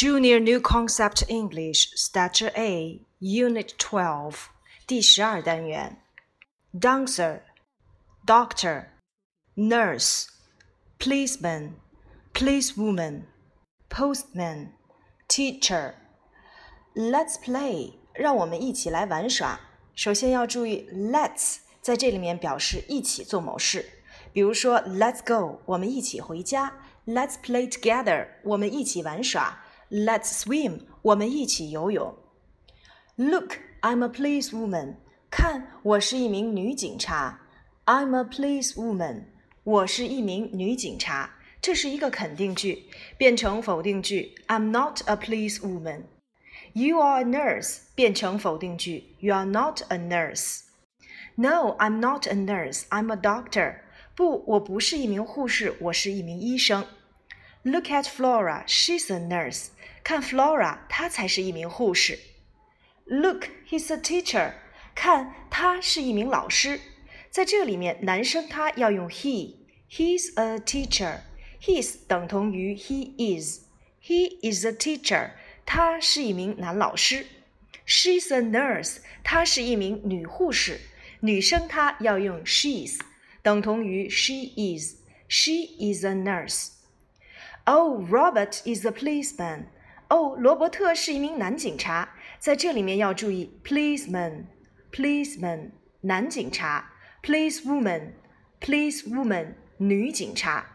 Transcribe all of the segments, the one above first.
Junior New Concept English Starter A Unit Twelve, 第十二单元. Dancer Doctor Nurse Policeman Policewoman Postman Teacher Let's play 让我们一起来玩耍。首先要注意 Let's 在这里面表示一起做某事，比如说 Let's go 我们一起回家，Let's play together 我们一起玩耍。Let's swim，我们一起游泳。Look, I'm a policewoman。看，我是一名女警察。I'm a policewoman。我是一名女警察。这是一个肯定句，变成否定句。I'm not a policewoman。You are a nurse，变成否定句。You are not a nurse。No, I'm not a nurse. I'm a doctor。不，我不是一名护士，我是一名医生。 Look at Flora, she's a nurse. 看 Flora，她才是一名护士。Look, he's a teacher. 看，他是一名老师。在这里面，男生他要用 he，he's a teacher。He's 等同于 he is。He is a teacher。他是一名男老师。She's a nurse。她是一名女护士。女生她要用 she's，等同于 she is。She is a nurse。 Oh, Robert is a policeman. 哦，罗伯特是一名男警察，在这里面要注意 policeman，policeman 男警察，policewoman，policewoman 女警察。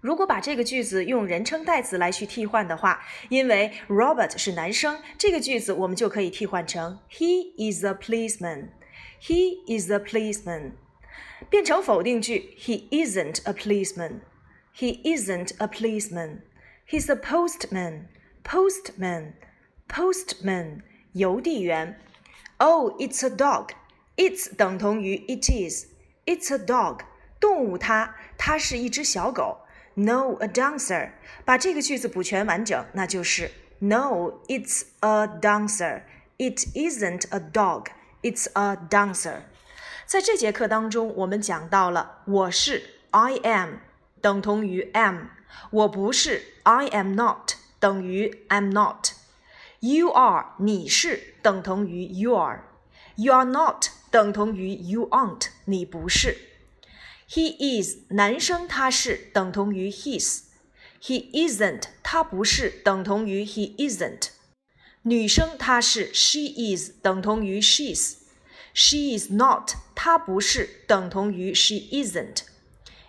如果把这个句子用人称代词来去替换的话，因为 Robert 是男生，这个句子我们就可以替换成 He is a policeman，He is a policeman。变成否定句，He isn't a policeman，He isn't a policeman，He's a postman。postman, postman 邮递员。Oh, it's a dog. It's 等同于 it is. It's a dog. 动物它，它是一只小狗。No, a dancer. 把这个句子补全完整，那就是 No, it's a dancer. It isn't a dog. It's a dancer. 在这节课当中，我们讲到了我是 I am 等同于 am，我不是 I am not。等于 I'm not。You are 你是等同于 you are。You are not 等同于 you aren't 你不是。He is 男生他是等同于 his。He isn't 他不是等同于 he isn't。女生她是 she is 等同于 she's。She is not 她不是等同于 she isn't。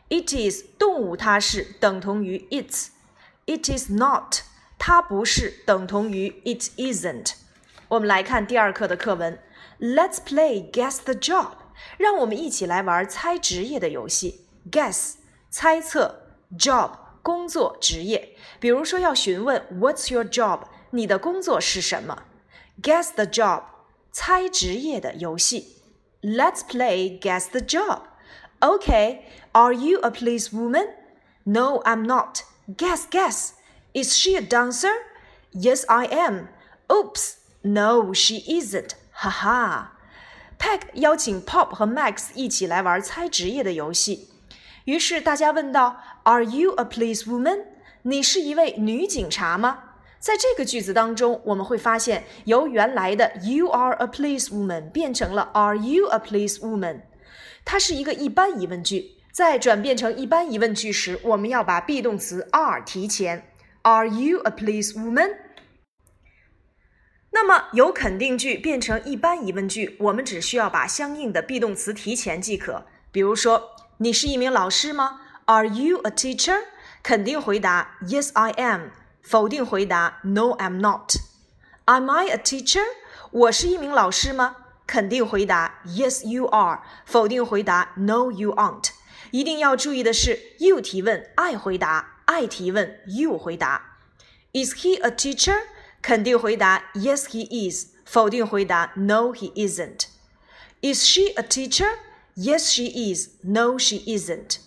It is 动物它是等同于 its。It is not 它不是等同于 it isn't。我们来看第二课的课文，Let's play guess the job。让我们一起来玩猜职业的游戏。Guess 猜测，job 工作职业。比如说要询问 What's your job？你的工作是什么？Guess the job 猜职业的游戏。Let's play guess the job. Okay, are you a policewoman? No, I'm not. Guess, guess. Is she a dancer? Yes, I am. Oops, no, she isn't. 哈哈。Peg 邀请 Pop 和 Max 一起来玩猜职业的游戏。于是大家问道：“Are you a policewoman？” 你是一位女警察吗？在这个句子当中，我们会发现由原来的 “You are a policewoman” 变成了 “Are you a policewoman？” 它是一个一般疑问句。在转变成一般疑问句时，我们要把 be 动词 are 提前。Are you a policewoman？那么由肯定句变成一般疑问句，我们只需要把相应的 be 动词提前即可。比如说，你是一名老师吗？Are you a teacher？肯定回答 Yes, I am。否定回答 No, I'm not。Am I a teacher？我是一名老师吗？肯定回答 Yes, you are。否定回答 No, you aren't。一定要注意的是，you 提问，I 回答。I 提问，you 回答。Is he a teacher？肯定回答 Yes, he is。否定回答 No, he isn't。Is she a teacher? Yes, she is. No, she isn't.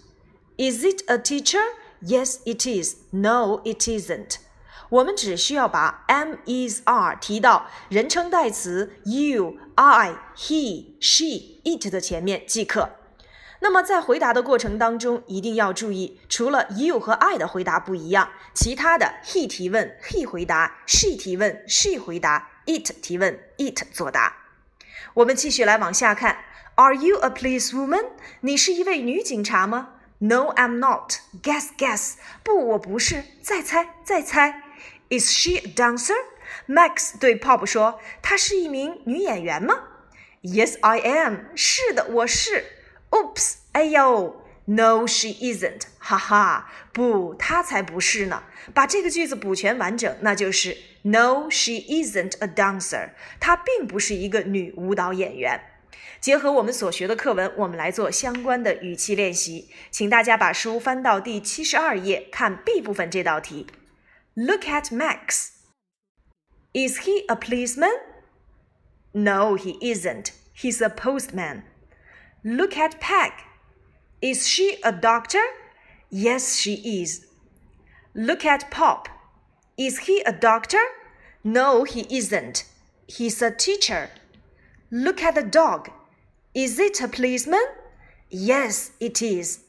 Is it a teacher? Yes, it is. No, it isn't. 我们只需要把 am, is, are 提到人称代词 you, I, he, she, it 的前面即可。那么在回答的过程当中，一定要注意，除了 you 和 I 的回答不一样，其他的 he 提问 he 回答，she 提问 she 回答，it 提问 it 作答。我们继续来往下看，Are you a policewoman？你是一位女警察吗？No, I'm not. Guess, guess. 不，我不是。再猜，再猜。Is she a dancer？Max 对 Pop 说：“她是一名女演员吗？”Yes, I am. 是的，我是。Oops！哎呦，No, she isn't！哈哈，不，她才不是呢。把这个句子补全完整，那就是 No, she isn't a dancer。她并不是一个女舞蹈演员。结合我们所学的课文，我们来做相关的语气练习。请大家把书翻到第七十二页，看 B 部分这道题。Look at Max. Is he a policeman? No, he isn't. He's a postman. Look at Peg. Is she a doctor? Yes, she is. Look at Pop. Is he a doctor? No, he isn't. He's a teacher. Look at the dog. Is it a policeman? Yes, it is.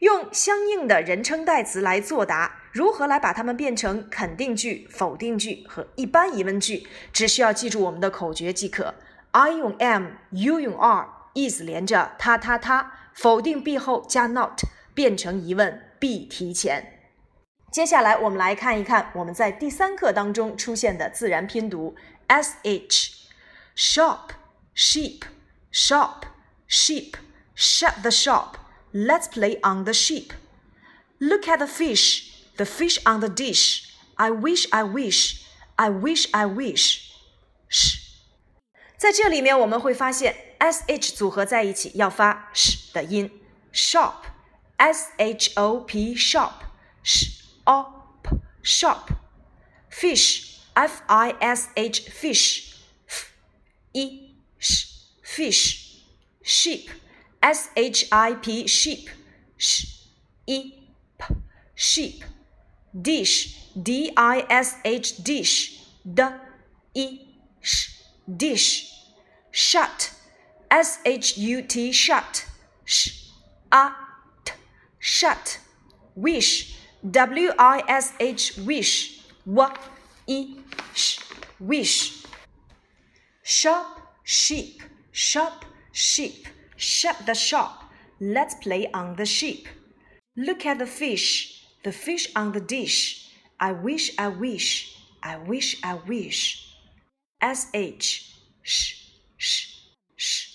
用相应的人称代词来作答， 如何来把它们变成肯定句、否定句和一般疑问句？只需要记住我们的口诀即可。I 用 am，you 用 are。意思连着他他他，否定 be 后加 not 变成疑问 be 提前。接下来我们来看一看我们在第三课当中出现的自然拼读 s h shop sheep shop sheep shut the shop let's play on the sheep look at the fish the fish on the dish I wish I wish I wish I wish 在这里面我们会发现。s h 组合在一起要发 sh 的音，shop s h o p shop sh o p shop fish f i s h fish f e sh fish sheep s h i p sheep sh e p sheep dish. D i s h dish. D e sh dish. Shut. S H U T shut. Sh a t shut. Wish. W I S H wish. W e sh wish. Shop sheep. Shop sheep. Shut the shop. Let's play on the sheep. Look at the fish the fish on the dish. I wish I wish. I wish I wish. S H. Sh sh sh